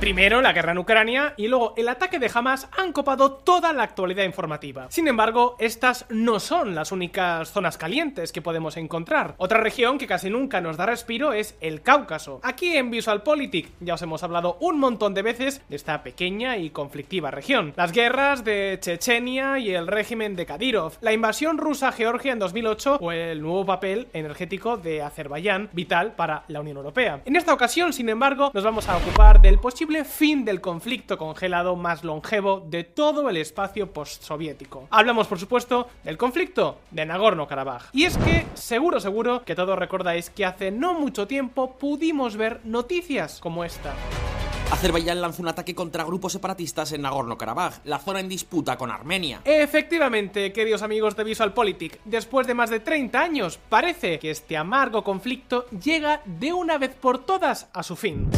Primero la guerra en Ucrania y luego el ataque de Hamas han copado toda la actualidad informativa. Sin embargo, estas no son las únicas zonas calientes que podemos encontrar. Otra región que casi nunca nos da respiro es el Cáucaso. Aquí en VisualPolitik ya os hemos hablado un montón de veces de esta pequeña y conflictiva región. Las guerras de Chechenia y el régimen de Kadyrov, la invasión rusa a Georgia en 2008 o el nuevo papel energético de Azerbaiyán, vital para la Unión Europea. En esta ocasión, sin embargo, nos vamos a ocupar del posible fin del conflicto congelado más longevo de todo el espacio postsoviético. Hablamos, por supuesto, del conflicto de Nagorno-Karabaj. Y es que, seguro, seguro, que todos recordáis que hace no mucho tiempo pudimos ver noticias como esta. Azerbaiyán lanzó un ataque contra grupos separatistas en Nagorno-Karabaj, la zona en disputa con Armenia. Efectivamente, queridos amigos de VisualPolitik, después de más de 30 años, parece que este amargo conflicto llega de una vez por todas a su fin.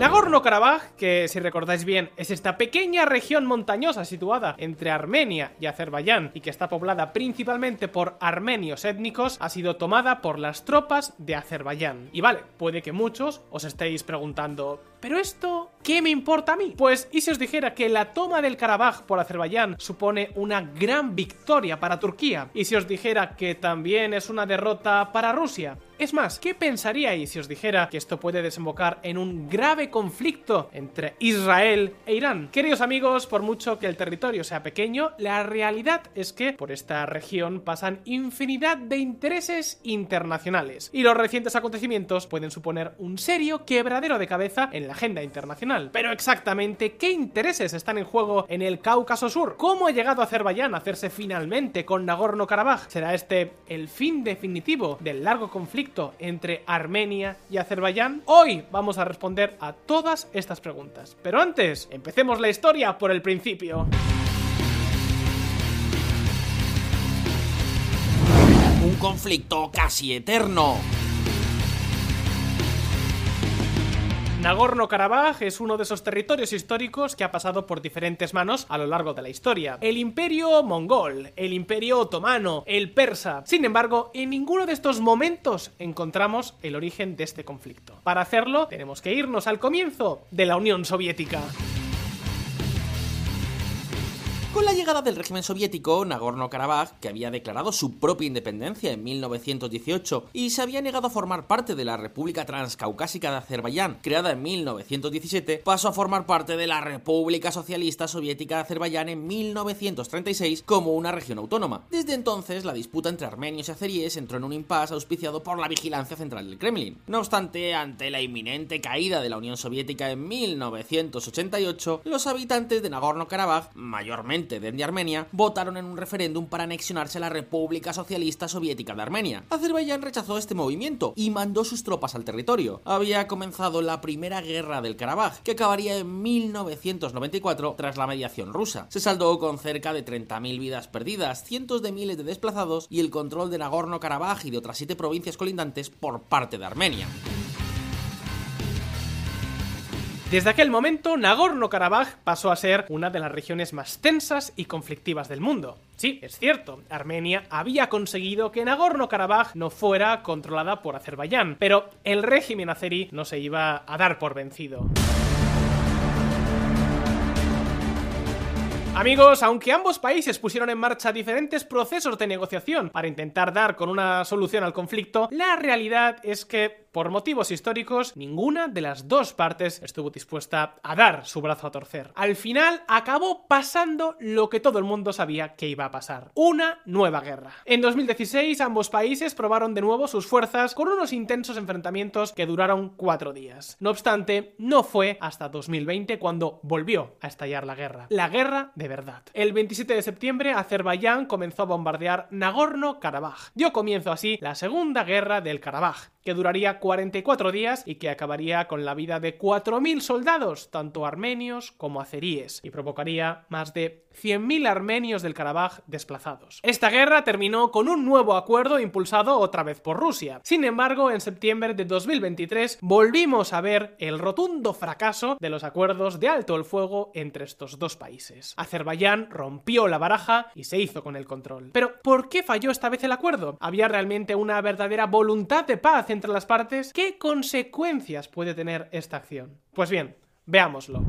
Nagorno-Karabaj, que si recordáis bien es esta pequeña región montañosa situada entre Armenia y Azerbaiyán y que está poblada principalmente por armenios étnicos, ha sido tomada por las tropas de Azerbaiyán. Y vale, puede que muchos os estéis preguntando, ¿pero esto qué me importa a mí? Pues, ¿y si os dijera que la toma del Karabaj por Azerbaiyán supone una gran victoria para Turquía? ¿Y si os dijera que también es una derrota para Rusia? Es más, ¿qué pensaríais si os dijera que esto puede desembocar en un grave conflicto entre Israel e Irán? Queridos amigos, por mucho que el territorio sea pequeño, la realidad es que por esta región pasan infinidad de intereses internacionales y los recientes acontecimientos pueden suponer un serio quebradero de cabeza en la agenda internacional. Pero exactamente, ¿qué intereses están en juego en el Cáucaso Sur? ¿Cómo ha llegado Azerbaiyán a hacerse finalmente con Nagorno-Karabaj? ¿Será este el fin definitivo del largo conflicto entre Armenia y Azerbaiyán? Hoy vamos a responder a todas estas preguntas. Pero antes, empecemos la historia por el principio. Un conflicto casi eterno. Nagorno-Karabaj es uno de esos territorios históricos que ha pasado por diferentes manos a lo largo de la historia. El imperio mongol, el imperio otomano, el persa. Sin embargo, en ninguno de estos momentos encontramos el origen de este conflicto. Para hacerlo, tenemos que irnos al comienzo de la Unión Soviética. Con la llegada del régimen soviético, Nagorno-Karabaj, que había declarado su propia independencia en 1918 y se había negado a formar parte de la República Transcaucásica de Azerbaiyán, creada en 1917, pasó a formar parte de la República Socialista Soviética de Azerbaiyán en 1936 como una región autónoma. Desde entonces, la disputa entre armenios y azeríes entró en un impasse auspiciado por la vigilancia central del Kremlin. No obstante, ante la inminente caída de la Unión Soviética en 1988, los habitantes de Nagorno-Karabaj, mayormente de Armenia, votaron en un referéndum para anexionarse a la República Socialista Soviética de Armenia. Azerbaiyán rechazó este movimiento y mandó sus tropas al territorio. Había comenzado la primera guerra del Karabaj, que acabaría en 1994 tras la mediación rusa. Se saldó con cerca de 30.000 vidas perdidas, cientos de miles de desplazados y el control de Nagorno-Karabaj y de otras siete provincias colindantes por parte de Armenia. Desde aquel momento, Nagorno-Karabaj pasó a ser una de las regiones más tensas y conflictivas del mundo. Sí, es cierto, Armenia había conseguido que Nagorno-Karabaj no fuera controlada por Azerbaiyán, pero el régimen azerí no se iba a dar por vencido. Amigos, aunque ambos países pusieron en marcha diferentes procesos de negociación para intentar dar con una solución al conflicto, la realidad es que por motivos históricos, ninguna de las dos partes estuvo dispuesta a dar su brazo a torcer. Al final acabó pasando lo que todo el mundo sabía que iba a pasar. Una nueva guerra. En 2016 ambos países probaron de nuevo sus fuerzas con unos intensos enfrentamientos que duraron cuatro días. No obstante, no fue hasta 2020 cuando volvió a estallar la guerra. La guerra de verdad. El 27 de septiembre Azerbaiyán comenzó a bombardear Nagorno-Karabaj. Dio comienzo así la segunda guerra del Karabaj, que duraría 44 días y que acabaría con la vida de 4.000 soldados, tanto armenios como azeríes, y provocaría más de 100.000 armenios del Karabaj desplazados. Esta guerra terminó con un nuevo acuerdo impulsado otra vez por Rusia. Sin embargo, en septiembre de 2023 volvimos a ver el rotundo fracaso de los acuerdos de alto el fuego entre estos dos países. Azerbaiyán rompió la baraja y se hizo con el control. Pero, ¿por qué falló esta vez el acuerdo? ¿Había realmente una verdadera voluntad de paz las partes? partes, ¿qué consecuencias puede tener esta acción? Pues bien, veámoslo.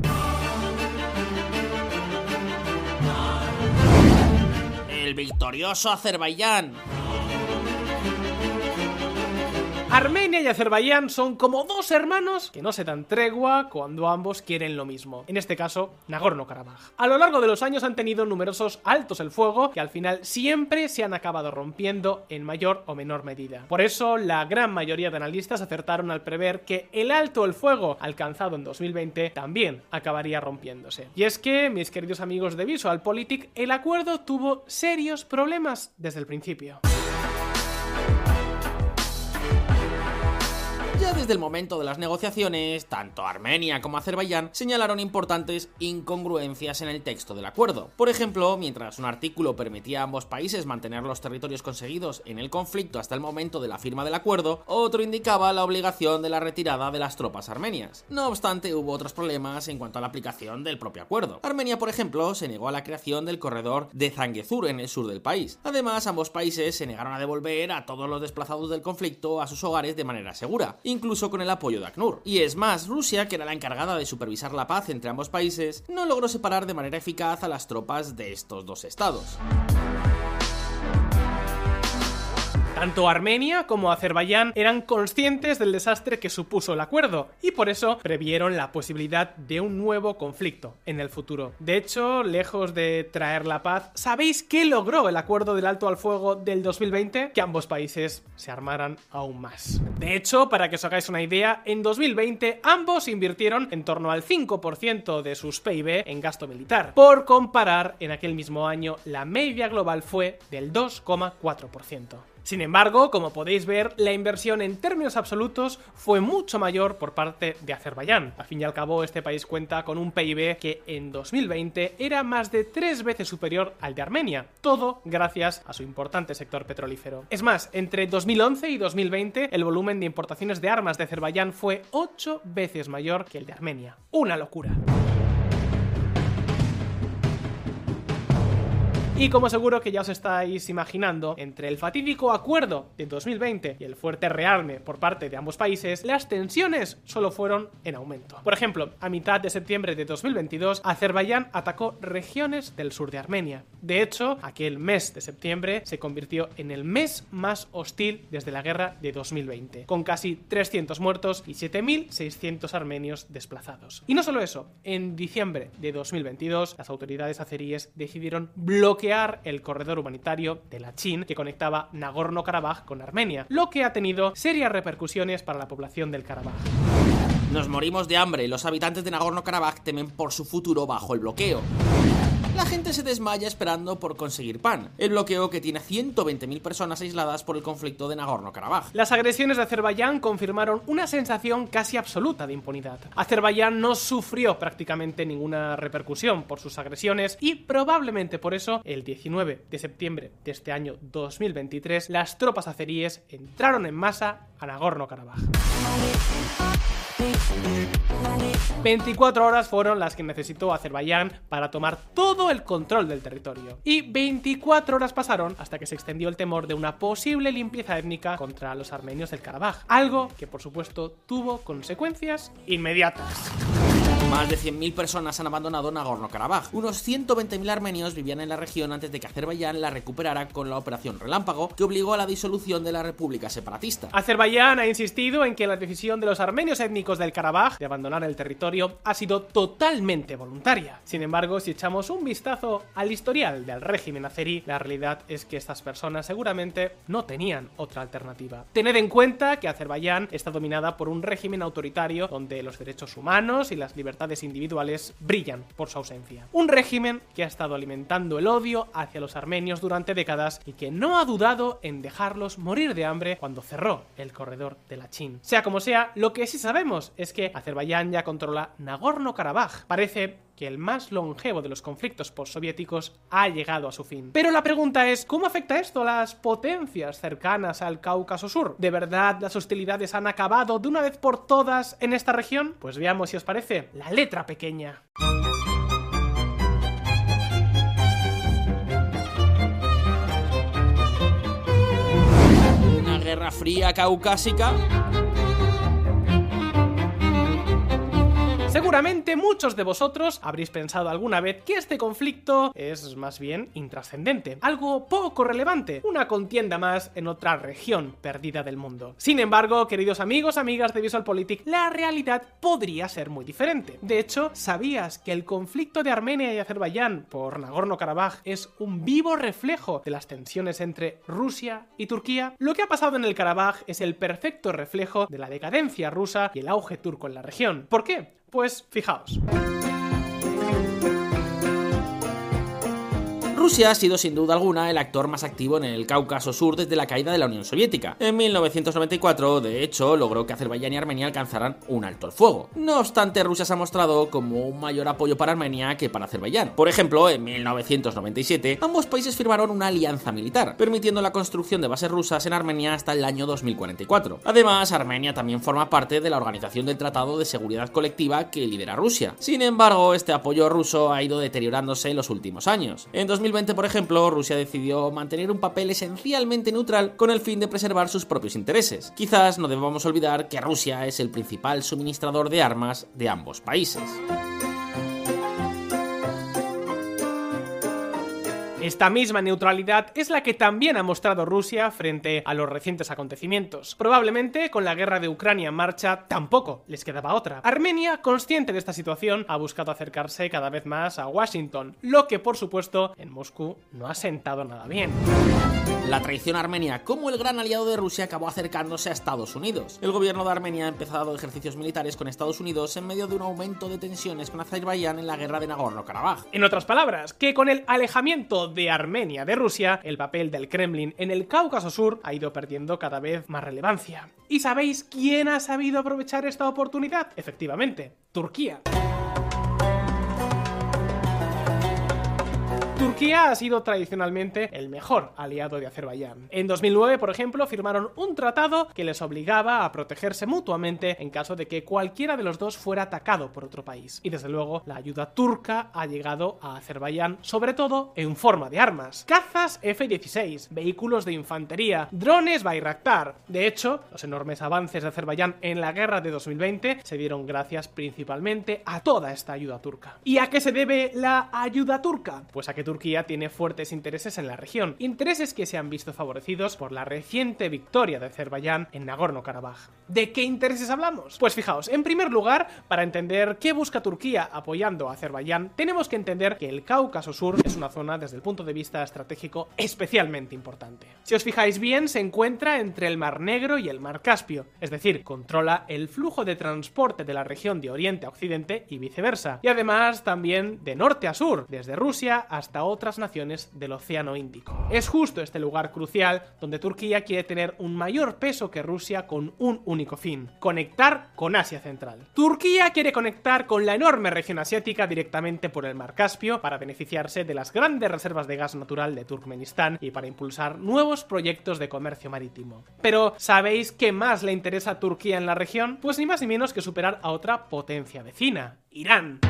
El victorioso Azerbaiyán. Armenia y Azerbaiyán son como dos hermanos que no se dan tregua cuando ambos quieren lo mismo. En este caso, Nagorno-Karabaj. A lo largo de los años han tenido numerosos altos el fuego que al final siempre se han acabado rompiendo en mayor o menor medida. Por eso, la gran mayoría de analistas acertaron al prever que el alto el fuego alcanzado en 2020 también acabaría rompiéndose. Y es que, mis queridos amigos de VisualPolitik, el acuerdo tuvo serios problemas desde el principio. Desde el momento de las negociaciones, tanto Armenia como Azerbaiyán señalaron importantes incongruencias en el texto del acuerdo. Por ejemplo, mientras un artículo permitía a ambos países mantener los territorios conseguidos en el conflicto hasta el momento de la firma del acuerdo, otro indicaba la obligación de la retirada de las tropas armenias. No obstante, hubo otros problemas en cuanto a la aplicación del propio acuerdo. Armenia, por ejemplo, se negó a la creación del corredor de Zangezur en el sur del país. Además, ambos países se negaron a devolver a todos los desplazados del conflicto a sus hogares de manera segura, incluso con el apoyo de ACNUR. Y es más, Rusia, que era la encargada de supervisar la paz entre ambos países, no logró separar de manera eficaz a las tropas de estos dos estados. Tanto Armenia como Azerbaiyán eran conscientes del desastre que supuso el acuerdo y por eso previeron la posibilidad de un nuevo conflicto en el futuro. De hecho, lejos de traer la paz, ¿sabéis qué logró el acuerdo del alto al fuego del 2020? Que ambos países se armaran aún más. De hecho, para que os hagáis una idea, en 2020 ambos invirtieron en torno al 5% de sus PIB en gasto militar. Por comparar, en aquel mismo año la media global fue del 2,4%. Sin embargo, como podéis ver, la inversión en términos absolutos fue mucho mayor por parte de Azerbaiyán. A fin y al cabo, este país cuenta con un PIB que en 2020 era más de tres veces superior al de Armenia, todo gracias a su importante sector petrolífero. Es más, entre 2011 y 2020, el volumen de importaciones de armas de Azerbaiyán fue ocho veces mayor que el de Armenia. Una locura. Y como seguro que ya os estáis imaginando, entre el fatídico acuerdo de 2020 y el fuerte rearme por parte de ambos países, las tensiones solo fueron en aumento. Por ejemplo, a mitad de septiembre de 2022, Azerbaiyán atacó regiones del sur de Armenia. De hecho, aquel mes de septiembre se convirtió en el mes más hostil desde la guerra de 2020, con casi 300 muertos y 7.600 armenios desplazados. Y no solo eso, en diciembre de 2022, las autoridades azeríes decidieron bloquear el corredor humanitario de la Chin que conectaba Nagorno-Karabaj con Armenia, lo que ha tenido serias repercusiones para la población del Karabaj. Nos morimos de hambre, los habitantes de Nagorno-Karabaj temen por su futuro bajo el bloqueo la gente se desmaya esperando por conseguir pan. El bloqueo que tiene 120.000 personas aisladas por el conflicto de Nagorno-Karabaj. Las agresiones de Azerbaiyán confirmaron una sensación casi absoluta de impunidad. Azerbaiyán no sufrió prácticamente ninguna repercusión por sus agresiones y probablemente por eso el 19 de septiembre de este año 2023 las tropas azeríes entraron en masa a Nagorno-Karabaj. 24 horas fueron las que necesitó Azerbaiyán para tomar todo el control del territorio. Y 24 horas pasaron hasta que se extendió el temor de una posible limpieza étnica contra los armenios del Karabaj, algo que por supuesto tuvo consecuencias inmediatas. Más de 100.000 personas han abandonado Nagorno-Karabaj. Unos 120.000 armenios vivían en la región antes de que Azerbaiyán la recuperara con la operación Relámpago, que obligó a la disolución de la República Separatista. Azerbaiyán ha insistido en que la decisión de los armenios étnicos del Karabaj de abandonar el territorio ha sido totalmente voluntaria. Sin embargo, si echamos un vistazo al historial del régimen azerí, la realidad es que estas personas seguramente no tenían otra alternativa. Tened en cuenta que Azerbaiyán está dominada por un régimen autoritario donde los derechos humanos y las libertades individuales brillan por su ausencia. Un régimen que ha estado alimentando el odio hacia los armenios durante décadas y que no ha dudado en dejarlos morir de hambre cuando cerró el corredor de la Chin. Sea como sea, lo que sí sabemos es que Azerbaiyán ya controla Nagorno-Karabaj. Parece que el más longevo de los conflictos postsoviéticos ha llegado a su fin. Pero la pregunta es, ¿cómo afecta esto a las potencias cercanas al Cáucaso Sur? ¿De verdad las hostilidades han acabado de una vez por todas en esta región? Pues veamos si os parece la letra pequeña. Una guerra fría caucásica Seguramente muchos de vosotros habréis pensado alguna vez que este conflicto es más bien intrascendente, algo poco relevante, una contienda más en otra región perdida del mundo. Sin embargo, queridos amigos, amigas de VisualPolitik, la realidad podría ser muy diferente. De hecho, ¿sabías que el conflicto de Armenia y Azerbaiyán por Nagorno-Karabaj es un vivo reflejo de las tensiones entre Rusia y Turquía? Lo que ha pasado en el Karabaj es el perfecto reflejo de la decadencia rusa y el auge turco en la región. ¿Por qué? Pues fijaos. Rusia ha sido sin duda alguna el actor más activo en el Cáucaso Sur desde la caída de la Unión Soviética. En 1994, de hecho, logró que Azerbaiyán y Armenia alcanzaran un alto el fuego. No obstante, Rusia se ha mostrado como un mayor apoyo para Armenia que para Azerbaiyán. Por ejemplo, en 1997, ambos países firmaron una alianza militar, permitiendo la construcción de bases rusas en Armenia hasta el año 2044. Además, Armenia también forma parte de la Organización del Tratado de Seguridad Colectiva que lidera Rusia. Sin embargo, este apoyo ruso ha ido deteriorándose en los últimos años. En 2020, por ejemplo, Rusia decidió mantener un papel esencialmente neutral con el fin de preservar sus propios intereses. Quizás no debamos olvidar que Rusia es el principal suministrador de armas de ambos países. Esta misma neutralidad es la que también ha mostrado Rusia frente a los recientes acontecimientos. Probablemente con la guerra de Ucrania en marcha tampoco les quedaba otra. Armenia, consciente de esta situación, ha buscado acercarse cada vez más a Washington, lo que por supuesto en Moscú no ha sentado nada bien. La traición armenia como el gran aliado de Rusia acabó acercándose a Estados Unidos. El gobierno de Armenia ha empezado ejercicios militares con Estados Unidos en medio de un aumento de tensiones con Azerbaiyán en la guerra de Nagorno-Karabaj. En otras palabras, que con el alejamiento de Armenia de Rusia, el papel del Kremlin en el Cáucaso Sur ha ido perdiendo cada vez más relevancia. ¿Y sabéis quién ha sabido aprovechar esta oportunidad? Efectivamente, Turquía. Turquía ha sido tradicionalmente el mejor aliado de Azerbaiyán. En 2009, por ejemplo, firmaron un tratado que les obligaba a protegerse mutuamente en caso de que cualquiera de los dos fuera atacado por otro país. Y desde luego, la ayuda turca ha llegado a Azerbaiyán, sobre todo en forma de armas. Cazas F-16, vehículos de infantería, drones Bayraktar. De hecho, los enormes avances de Azerbaiyán en la guerra de 2020 se dieron gracias principalmente a toda esta ayuda turca. ¿Y a qué se debe la ayuda turca? Pues a que tiene fuertes intereses en la región, intereses que se han visto favorecidos por la reciente victoria de Azerbaiyán en Nagorno-Karabaj. ¿De qué intereses hablamos? Pues fijaos, en primer lugar, para entender qué busca Turquía apoyando a Azerbaiyán, tenemos que entender que el Cáucaso Sur es una zona desde el punto de vista estratégico especialmente importante. Si os fijáis bien, se encuentra entre el Mar Negro y el Mar Caspio, es decir, controla el flujo de transporte de la región de Oriente a Occidente y viceversa, y además también de norte a sur, desde Rusia hasta otras naciones del Océano Índico. Es justo este lugar crucial donde Turquía quiere tener un mayor peso que Rusia con un único fin, conectar con Asia Central. Turquía quiere conectar con la enorme región asiática directamente por el Mar Caspio para beneficiarse de las grandes reservas de gas natural de Turkmenistán y para impulsar nuevos proyectos de comercio marítimo. Pero, ¿sabéis qué más le interesa a Turquía en la región? Pues ni más ni menos que superar a otra potencia vecina, Irán.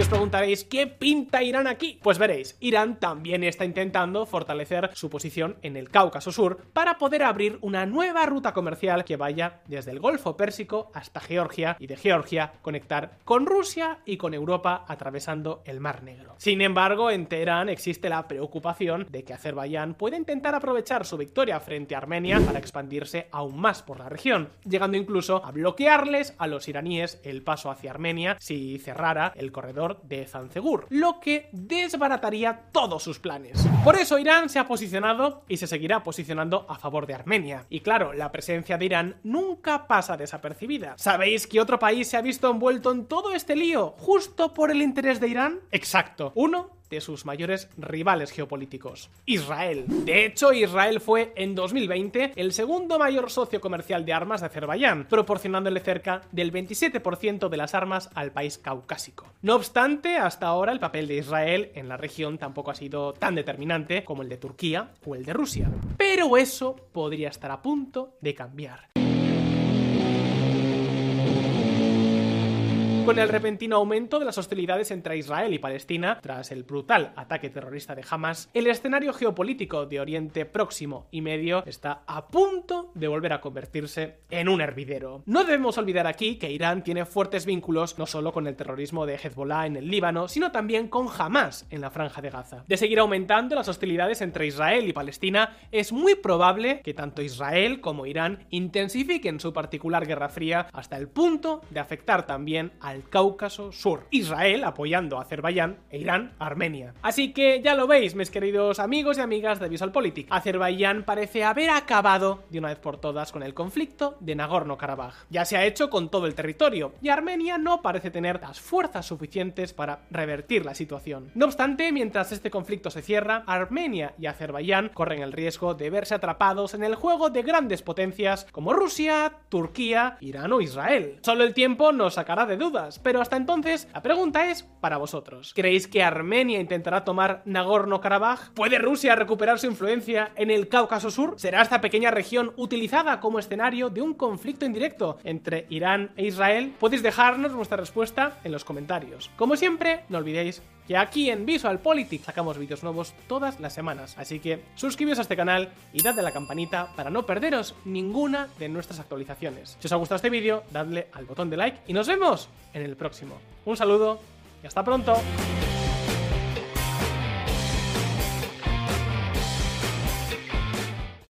Y os preguntaréis, ¿qué pinta Irán aquí? Pues veréis, Irán también está intentando fortalecer su posición en el Cáucaso Sur para poder abrir una nueva ruta comercial que vaya desde el Golfo Pérsico hasta Georgia y de Georgia conectar con Rusia y con Europa atravesando el Mar Negro. Sin embargo, en Teherán existe la preocupación de que Azerbaiyán puede intentar aprovechar su victoria frente a Armenia para expandirse aún más por la región, llegando incluso a bloquearles a los iraníes el paso hacia Armenia si cerrara el corredor de Zancegur, lo que desbarataría todos sus planes. Por eso Irán se ha posicionado y se seguirá posicionando a favor de Armenia. Y claro, la presencia de Irán nunca pasa desapercibida. ¿Sabéis que otro país se ha visto envuelto en todo este lío justo por el interés de Irán? Exacto, uno de sus mayores rivales geopolíticos, Israel. De hecho, Israel fue en 2020 el segundo mayor socio comercial de armas de Azerbaiyán, proporcionándole cerca del 27% de las armas al país caucásico. No obstante, hasta ahora el papel de Israel en la región tampoco ha sido tan determinante como el de Turquía o el de Rusia. Pero eso podría estar a punto de cambiar. Con el repentino aumento de las hostilidades entre Israel y Palestina tras el brutal ataque terrorista de Hamas, el escenario geopolítico de Oriente Próximo y Medio está a punto de volver a convertirse en un hervidero. No debemos olvidar aquí que Irán tiene fuertes vínculos no solo con el terrorismo de Hezbollah en el Líbano, sino también con Hamas en la franja de Gaza. De seguir aumentando las hostilidades entre Israel y Palestina, es muy probable que tanto Israel como Irán intensifiquen su particular guerra fría hasta el punto de afectar también al Cáucaso Sur. Israel apoyando a Azerbaiyán e Irán Armenia. Así que ya lo veis, mis queridos amigos y amigas de VisualPolitik. Azerbaiyán parece haber acabado de una vez por todas con el conflicto de Nagorno-Karabaj. Ya se ha hecho con todo el territorio y Armenia no parece tener las fuerzas suficientes para revertir la situación. No obstante, mientras este conflicto se cierra, Armenia y Azerbaiyán corren el riesgo de verse atrapados en el juego de grandes potencias como Rusia, Turquía, Irán o Israel. Solo el tiempo nos sacará de pero hasta entonces la pregunta es para vosotros. ¿Creéis que Armenia intentará tomar Nagorno-Karabaj? ¿Puede Rusia recuperar su influencia en el Cáucaso Sur? ¿Será esta pequeña región utilizada como escenario de un conflicto indirecto entre Irán e Israel? Podéis dejarnos vuestra respuesta en los comentarios. Como siempre, no olvidéis que aquí en Visual Politics sacamos vídeos nuevos todas las semanas, así que suscribíos a este canal y dadle a la campanita para no perderos ninguna de nuestras actualizaciones. Si os ha gustado este vídeo, dadle al botón de like y nos vemos en el próximo. Un saludo y hasta pronto.